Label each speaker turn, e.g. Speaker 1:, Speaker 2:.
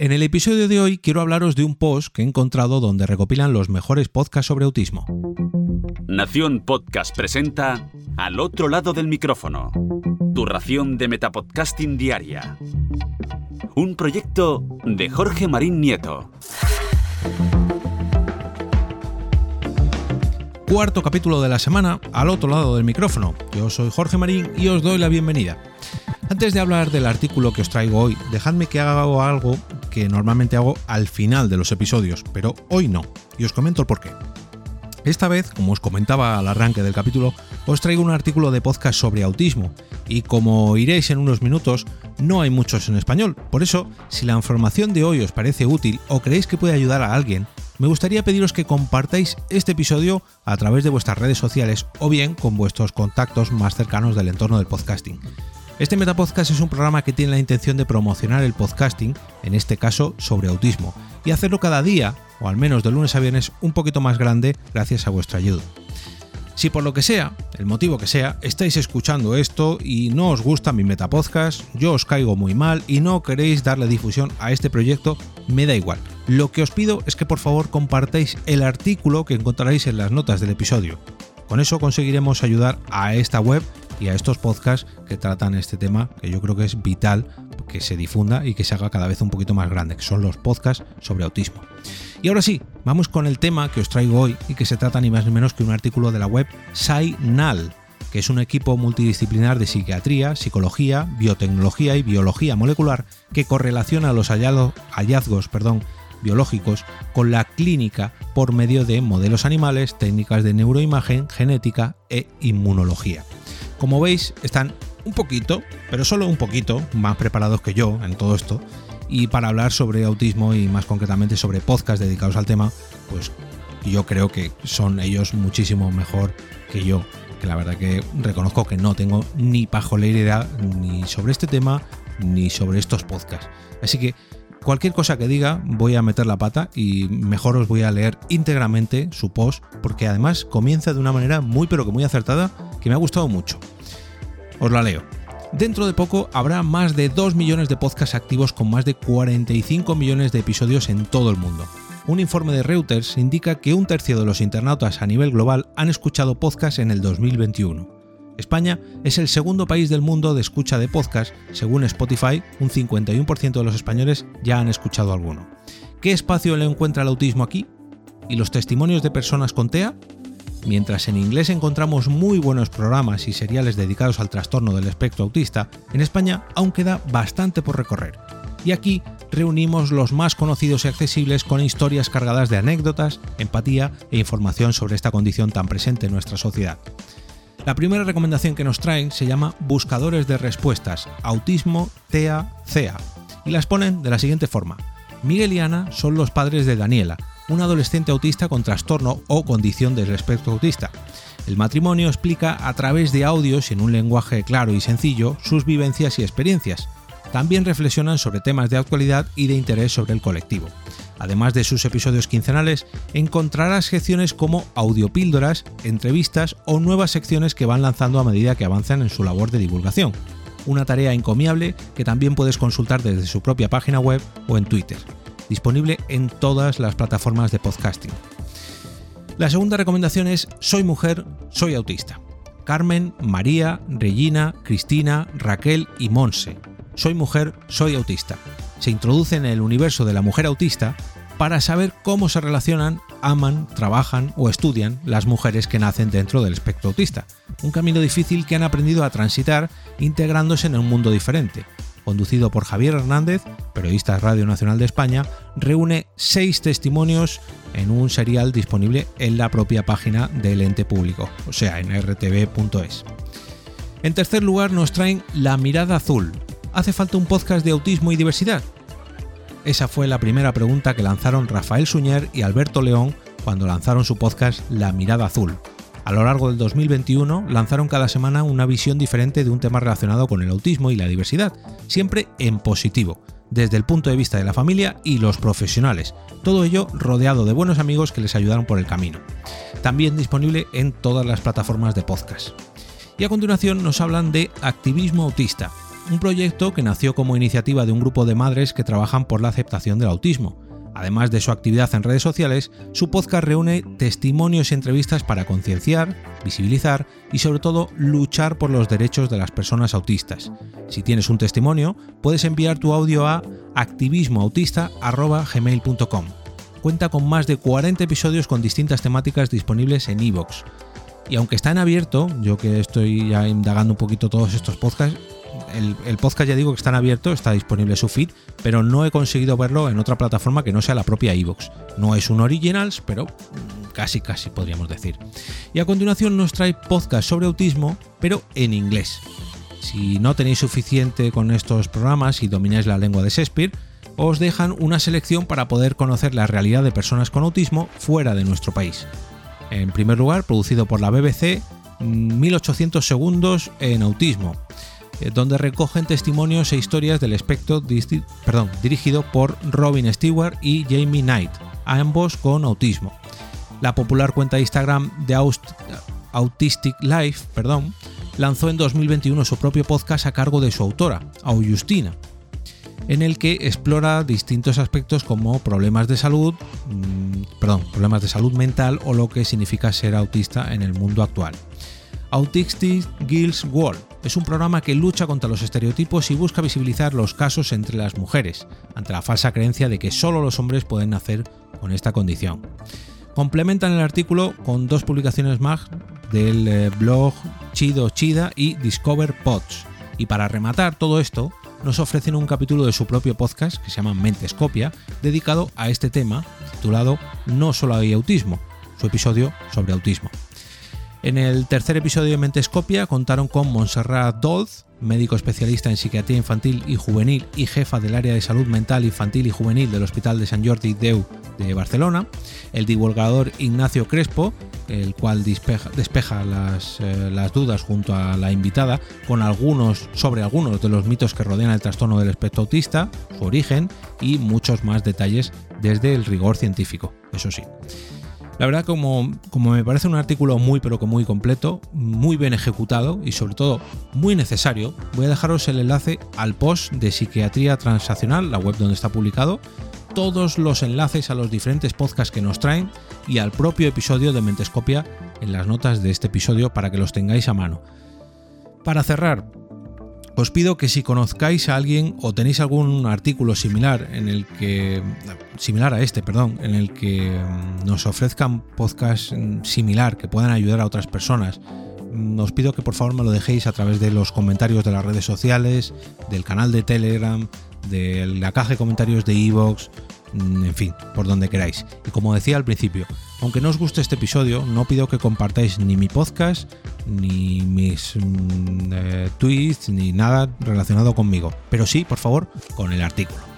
Speaker 1: En el episodio de hoy quiero hablaros de un post que he encontrado donde recopilan los mejores podcasts sobre autismo.
Speaker 2: Nación Podcast presenta Al otro lado del micrófono, tu ración de Metapodcasting Diaria. Un proyecto de Jorge Marín Nieto.
Speaker 1: Cuarto capítulo de la semana, al otro lado del micrófono. Yo soy Jorge Marín y os doy la bienvenida. Antes de hablar del artículo que os traigo hoy, dejadme que haga algo que normalmente hago al final de los episodios, pero hoy no, y os comento el porqué. Esta vez, como os comentaba al arranque del capítulo, os traigo un artículo de podcast sobre autismo, y como iréis en unos minutos, no hay muchos en español. Por eso, si la información de hoy os parece útil o creéis que puede ayudar a alguien, me gustaría pediros que compartáis este episodio a través de vuestras redes sociales o bien con vuestros contactos más cercanos del entorno del podcasting. Este Metapodcast es un programa que tiene la intención de promocionar el podcasting, en este caso sobre autismo, y hacerlo cada día, o al menos de lunes a viernes, un poquito más grande gracias a vuestra ayuda. Si por lo que sea, el motivo que sea, estáis escuchando esto y no os gusta mi Metapodcast, yo os caigo muy mal y no queréis darle difusión a este proyecto, me da igual. Lo que os pido es que por favor compartáis el artículo que encontraréis en las notas del episodio. Con eso conseguiremos ayudar a esta web y a estos podcasts que tratan este tema que yo creo que es vital que se difunda y que se haga cada vez un poquito más grande, que son los podcasts sobre autismo. Y ahora sí, vamos con el tema que os traigo hoy y que se trata ni más ni menos que un artículo de la web SciNal, que es un equipo multidisciplinar de psiquiatría, psicología, biotecnología y biología molecular que correlaciona los hallazgos biológicos con la clínica por medio de modelos animales, técnicas de neuroimagen, genética e inmunología. Como veis, están un poquito, pero solo un poquito, más preparados que yo en todo esto. Y para hablar sobre autismo y más concretamente sobre podcasts dedicados al tema, pues yo creo que son ellos muchísimo mejor que yo. Que la verdad que reconozco que no tengo ni pajolera idea ni sobre este tema ni sobre estos podcasts. Así que cualquier cosa que diga voy a meter la pata y mejor os voy a leer íntegramente su post porque además comienza de una manera muy pero que muy acertada que me ha gustado mucho. Os la leo. Dentro de poco habrá más de 2 millones de podcasts activos con más de 45 millones de episodios en todo el mundo. Un informe de Reuters indica que un tercio de los internautas a nivel global han escuchado podcasts en el 2021. España es el segundo país del mundo de escucha de podcast, según Spotify, un 51% de los españoles ya han escuchado alguno. ¿Qué espacio le encuentra el autismo aquí? ¿Y los testimonios de personas con TEA? Mientras en inglés encontramos muy buenos programas y seriales dedicados al trastorno del espectro autista, en España aún queda bastante por recorrer. Y aquí reunimos los más conocidos y accesibles con historias cargadas de anécdotas, empatía e información sobre esta condición tan presente en nuestra sociedad. La primera recomendación que nos traen se llama Buscadores de Respuestas, Autismo, TEA, CEA, y las ponen de la siguiente forma. Miguel y Ana son los padres de Daniela, un adolescente autista con trastorno o condición del espectro autista. El matrimonio explica a través de audios y en un lenguaje claro y sencillo sus vivencias y experiencias. También reflexionan sobre temas de actualidad y de interés sobre el colectivo. Además de sus episodios quincenales, encontrarás secciones como audiopíldoras, entrevistas o nuevas secciones que van lanzando a medida que avanzan en su labor de divulgación. Una tarea encomiable que también puedes consultar desde su propia página web o en Twitter disponible en todas las plataformas de podcasting. La segunda recomendación es Soy mujer, soy autista. Carmen, María, Regina, Cristina, Raquel y Monse. Soy mujer, soy autista. Se introducen en el universo de la mujer autista para saber cómo se relacionan, aman, trabajan o estudian las mujeres que nacen dentro del espectro autista. Un camino difícil que han aprendido a transitar integrándose en un mundo diferente, conducido por Javier Hernández, periodista de Radio Nacional de España, reúne seis testimonios en un serial disponible en la propia página del ente público, o sea, en rtv.es. En tercer lugar nos traen La Mirada Azul. ¿Hace falta un podcast de autismo y diversidad? Esa fue la primera pregunta que lanzaron Rafael Suñer y Alberto León cuando lanzaron su podcast La Mirada Azul, a lo largo del 2021 lanzaron cada semana una visión diferente de un tema relacionado con el autismo y la diversidad, siempre en positivo, desde el punto de vista de la familia y los profesionales, todo ello rodeado de buenos amigos que les ayudaron por el camino. También disponible en todas las plataformas de podcast. Y a continuación nos hablan de activismo autista, un proyecto que nació como iniciativa de un grupo de madres que trabajan por la aceptación del autismo. Además de su actividad en redes sociales, su podcast reúne testimonios y entrevistas para concienciar, visibilizar y sobre todo luchar por los derechos de las personas autistas. Si tienes un testimonio, puedes enviar tu audio a activismoautista.gmail.com. Cuenta con más de 40 episodios con distintas temáticas disponibles en iVoox. Y aunque está en abierto, yo que estoy ya indagando un poquito todos estos podcasts, el, podcast ya digo que está abierto, está disponible su feed, pero no he conseguido verlo en otra plataforma que no sea la propia iVoox. No es un originals, pero casi casi podríamos decir. Y a continuación nos trae podcast sobre autismo, pero en inglés. Si no tenéis suficiente con estos programas y domináis la lengua de Shakespeare, os dejan una selección para poder conocer la realidad de personas con autismo fuera de nuestro país. En primer lugar, producido por la BBC, 1800 mm, segundos en autismo, donde recogen testimonios e historias del espectro dirigido por Robin Stewart y Jamie Knight, ambos con autismo. La popular cuenta de Instagram de Autistic Life perdón, lanzó en 2021 su propio podcast a cargo de su autora, Augustina, en el que explora distintos aspectos como problemas de salud, mm, perdón, problemas de salud mental o lo que significa ser autista en el mundo actual. Autistic Girls World es un programa que lucha contra los estereotipos y busca visibilizar los casos entre las mujeres, ante la falsa creencia de que solo los hombres pueden nacer con esta condición. Complementan el artículo con dos publicaciones más del eh, blog Chido Chida y Discover Pods. Y para rematar todo esto, nos ofrecen un capítulo de su propio podcast que se llama Mentescopia, dedicado a este tema, titulado No solo hay autismo, su episodio sobre autismo. En el tercer episodio de Mentescopia contaron con Montserrat Dolz, médico especialista en psiquiatría infantil y juvenil y jefa del área de salud mental infantil y juvenil del Hospital de Sant Jordi Deu de Barcelona, el divulgador Ignacio Crespo, el cual despeja, las, eh, las, dudas junto a la invitada con algunos sobre algunos de los mitos que rodean el trastorno del espectro autista, su origen y muchos más detalles desde el rigor científico, eso sí. La verdad, como, como me parece un artículo muy pero que muy completo, muy bien ejecutado y sobre todo muy necesario, voy a dejaros el enlace al post de Psiquiatría Transaccional, la web donde está publicado, todos los enlaces a los diferentes podcasts que nos traen y al propio episodio de Mentescopia en las notas de este episodio para que los tengáis a mano. Para cerrar, os pido que si conozcáis a alguien o tenéis algún artículo similar en el que similar a este, perdón, en el que mm, nos ofrezcan podcast mm, similar que puedan ayudar a otras personas, os pido que por favor me lo dejéis a través de los comentarios de las redes sociales, del canal de Telegram, de la caja de comentarios de Evox, en fin, por donde queráis. Y como decía al principio, aunque no os guste este episodio, no pido que compartáis ni mi podcast, ni mis mm, eh, tweets, ni nada relacionado conmigo, pero sí, por favor, con el artículo.